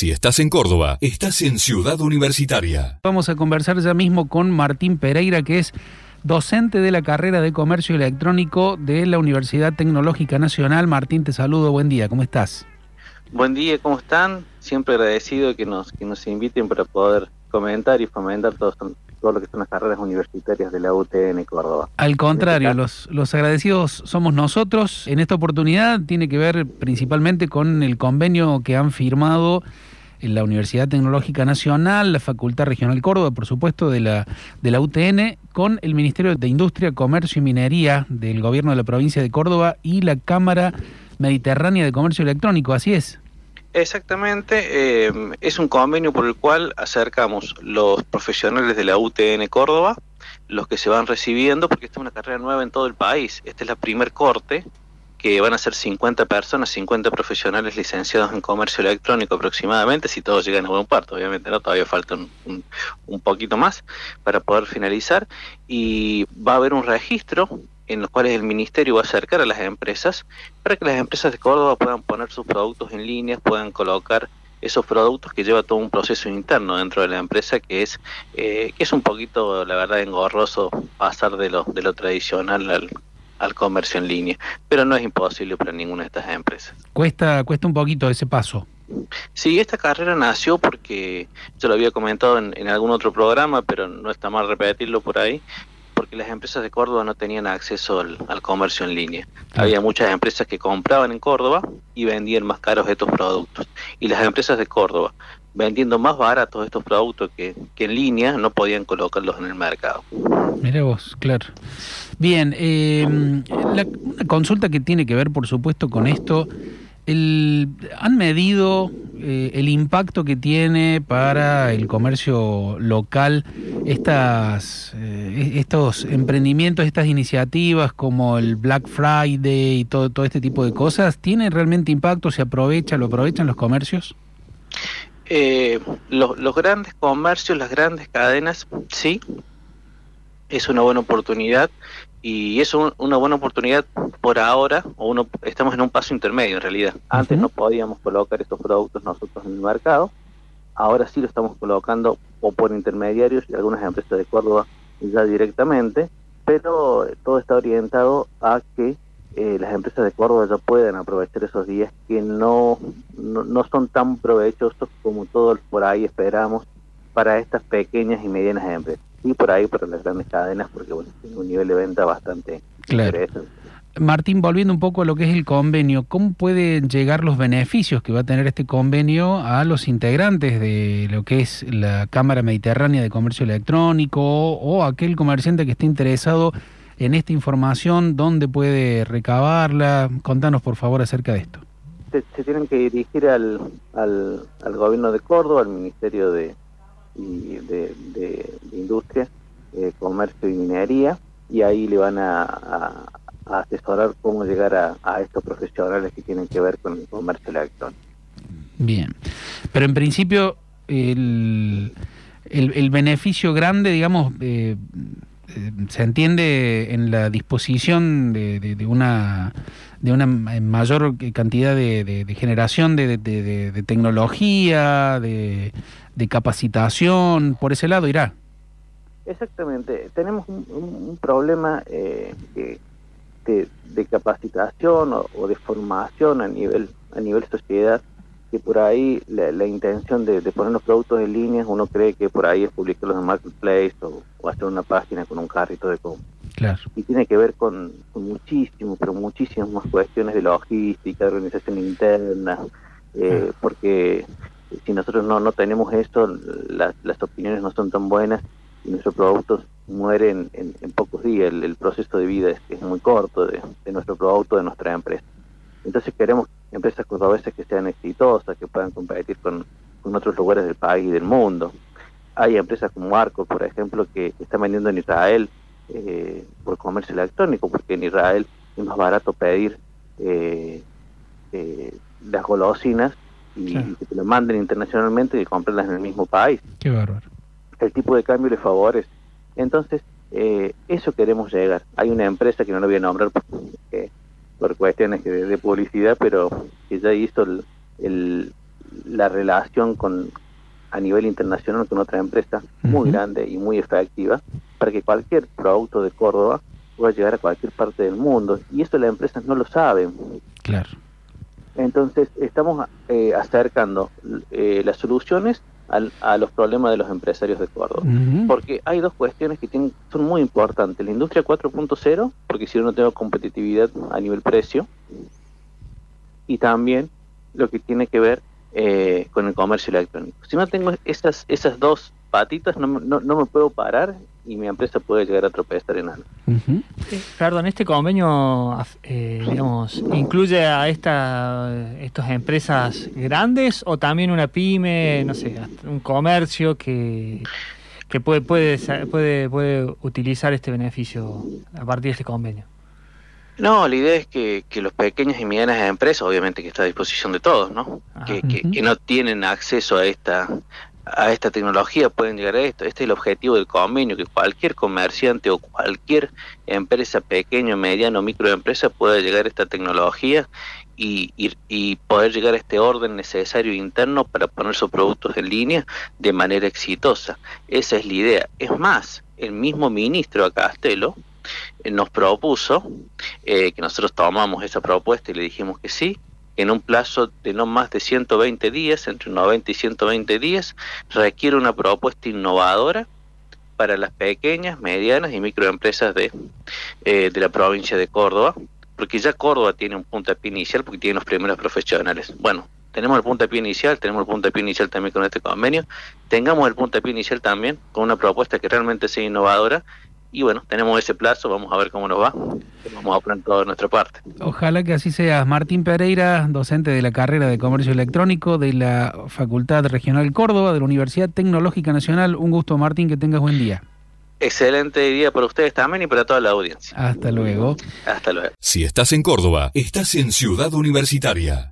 Si estás en Córdoba, estás en Ciudad Universitaria. Vamos a conversar ya mismo con Martín Pereira, que es docente de la carrera de Comercio Electrónico de la Universidad Tecnológica Nacional. Martín, te saludo, buen día, ¿cómo estás? Buen día, ¿cómo están? Siempre agradecido que nos, que nos inviten para poder comentar y fomentar todo, todo lo que son las carreras universitarias de la UTN Córdoba. Al contrario, los, los agradecidos somos nosotros. En esta oportunidad tiene que ver principalmente con el convenio que han firmado en la Universidad Tecnológica Nacional, la Facultad Regional Córdoba, por supuesto, de la, de la UTN, con el Ministerio de Industria, Comercio y Minería del Gobierno de la provincia de Córdoba y la Cámara Mediterránea de Comercio Electrónico, ¿así es? Exactamente, eh, es un convenio por el cual acercamos los profesionales de la UTN Córdoba, los que se van recibiendo, porque esta es una carrera nueva en todo el país. Esta es la primer corte que van a ser 50 personas, 50 profesionales licenciados en comercio electrónico aproximadamente, si todos llegan a buen puerto, obviamente no, todavía falta un, un, poquito más para poder finalizar, y va a haber un registro en los cuales el ministerio va a acercar a las empresas para que las empresas de Córdoba puedan poner sus productos en línea, puedan colocar esos productos que lleva todo un proceso interno dentro de la empresa que es eh, que es un poquito la verdad engorroso pasar de lo de lo tradicional al, al comercio en línea, pero no es imposible para ninguna de estas empresas. Cuesta, cuesta un poquito ese paso. Sí, esta carrera nació porque, yo lo había comentado en, algún otro programa, pero no está mal repetirlo por ahí, porque las empresas de Córdoba no tenían acceso al, comercio en línea. Había muchas empresas que compraban en Córdoba y vendían más caros estos productos. Y las empresas de Córdoba, vendiendo más baratos estos productos que, que en línea, no podían colocarlos en el mercado. Mira vos, claro. Bien, eh, la, una consulta que tiene que ver, por supuesto, con esto. El, ¿Han medido eh, el impacto que tiene para el comercio local estas, eh, estos emprendimientos, estas iniciativas como el Black Friday y todo, todo este tipo de cosas? ¿Tiene realmente impacto? ¿Se aprovecha? ¿Lo aprovechan los comercios? los, los grandes comercios, las grandes cadenas, sí, es una buena oportunidad y es una buena oportunidad por ahora, o uno, estamos en un paso intermedio en realidad. Antes no podíamos colocar estos productos nosotros en el mercado, ahora sí lo estamos colocando o por intermediarios y algunas empresas de Córdoba ya directamente, pero todo está orientado a que eh, las empresas de Córdoba ya puedan aprovechar esos días que no, no, no son tan provechosos como todos por ahí esperamos para estas pequeñas y medianas empresas y por ahí para las grandes cadenas porque bueno, tiene un nivel de venta bastante claro. Martín, volviendo un poco a lo que es el convenio, ¿cómo pueden llegar los beneficios que va a tener este convenio a los integrantes de lo que es la Cámara Mediterránea de Comercio Electrónico o aquel comerciante que esté interesado en esta información? ¿Dónde puede recabarla? Contanos por favor acerca de esto. Se, tienen que dirigir al, al, al gobierno de Córdoba, al Ministerio de, y de, de, industria, eh, comercio y minería, y ahí le van a, asesorar cómo llegar a, estos profesionales que tienen que ver con el comercio electrónico. Bien, pero en principio el, el, beneficio grande, digamos, eh, se entiende en la disposición de, de, una de una mayor cantidad de, generación de, tecnología, de, capacitación, por ese lado irá. Exactamente, tenemos un, problema eh, de, capacitación o, de formación a nivel a nivel sociedad que por ahí la, intención de, poner los productos en línea, uno cree que por ahí es publicarlos en Marketplace o, hacer una página con un carrito de compra. Claro. Y tiene que ver con, con muchísimo, pero muchísimas más cuestiones de logística, de organización interna, eh, porque si nosotros no, no tenemos esto, las opiniones no son tan buenas y nuestros productos mueren en, pocos días. El, proceso de vida es, es muy corto de, de nuestro producto, de nuestra empresa. Entonces queremos empresas cordobesas que sean exitosas, que puedan competir con, otros lugares del país y del mundo. Hay empresas como Arco, por ejemplo, que están vendiendo en Israel eh, por comercio electrónico, porque en Israel es más barato pedir eh, eh, las golosinas y, que te lo manden internacionalmente que comprarlas en el mismo país. Qué bárbaro. El tipo de cambio le favorece. Entonces, eso queremos llegar. Hay una empresa que no lo voy a nombrar porque por cuestiones de, publicidad, pero que ya hizo el, la relación con a nivel internacional con otra empresa muy grande y muy efectiva para que cualquier producto de Córdoba pueda llegar a cualquier parte del mundo. Y eso las empresas no lo saben. Claro. Entonces, estamos eh, acercando eh, las soluciones a los problemas de los empresarios de Córdoba. Porque hay dos cuestiones que tienen, son muy importantes. La industria 4.0, porque si yo no tengo competitividad a nivel precio, y también lo que tiene que ver eh, con el comercio electrónico. Si no tengo esas, esas dos patitas, no, no, no me puedo parar y mi empresa puede llegar a tropezar en algo. Perdón, ¿este convenio eh, digamos, incluye a esta, estas empresas grandes o también una pyme, no sé, un comercio que, que puede, puede, puede, puede utilizar este beneficio a partir de este convenio? No, la idea es que, que los pequeños y medianas empresas, obviamente que está a disposición de todos, ¿no? Que, que, no tienen acceso a esta a esta tecnología pueden llegar a esto. Este es el objetivo del convenio, que cualquier comerciante o cualquier empresa, pequeño, mediano, microempresa pueda llegar a esta tecnología y, poder llegar a este orden necesario interno para poner sus productos en línea de manera exitosa. Esa es la idea. Es más, el mismo ministro Castelo eh, nos propuso eh, que nosotros tomamos esa propuesta y le dijimos que sí, en un plazo de no más de 120 días, entre 90 y 120 días, requiere una propuesta innovadora para las pequeñas, medianas y microempresas de, eh, de la provincia de Córdoba, porque ya Córdoba tiene un pie inicial porque tiene los primeros profesionales. Bueno, tenemos el pie inicial, tenemos el pie inicial también con este convenio, tengamos el pie inicial también con una propuesta que realmente sea innovadora y bueno, tenemos ese plazo, vamos a ver cómo nos va. Vamos a poner todo de nuestra parte. Ojalá que así sea. Martín Pereira, docente de la carrera de Comercio Electrónico de la Facultad Regional Córdoba de la Universidad Tecnológica Nacional. Un gusto, Martín, que tengas buen día. Excelente día para ustedes también y para toda la audiencia. Hasta luego. Hasta luego. Si estás en Córdoba, estás en Ciudad Universitaria.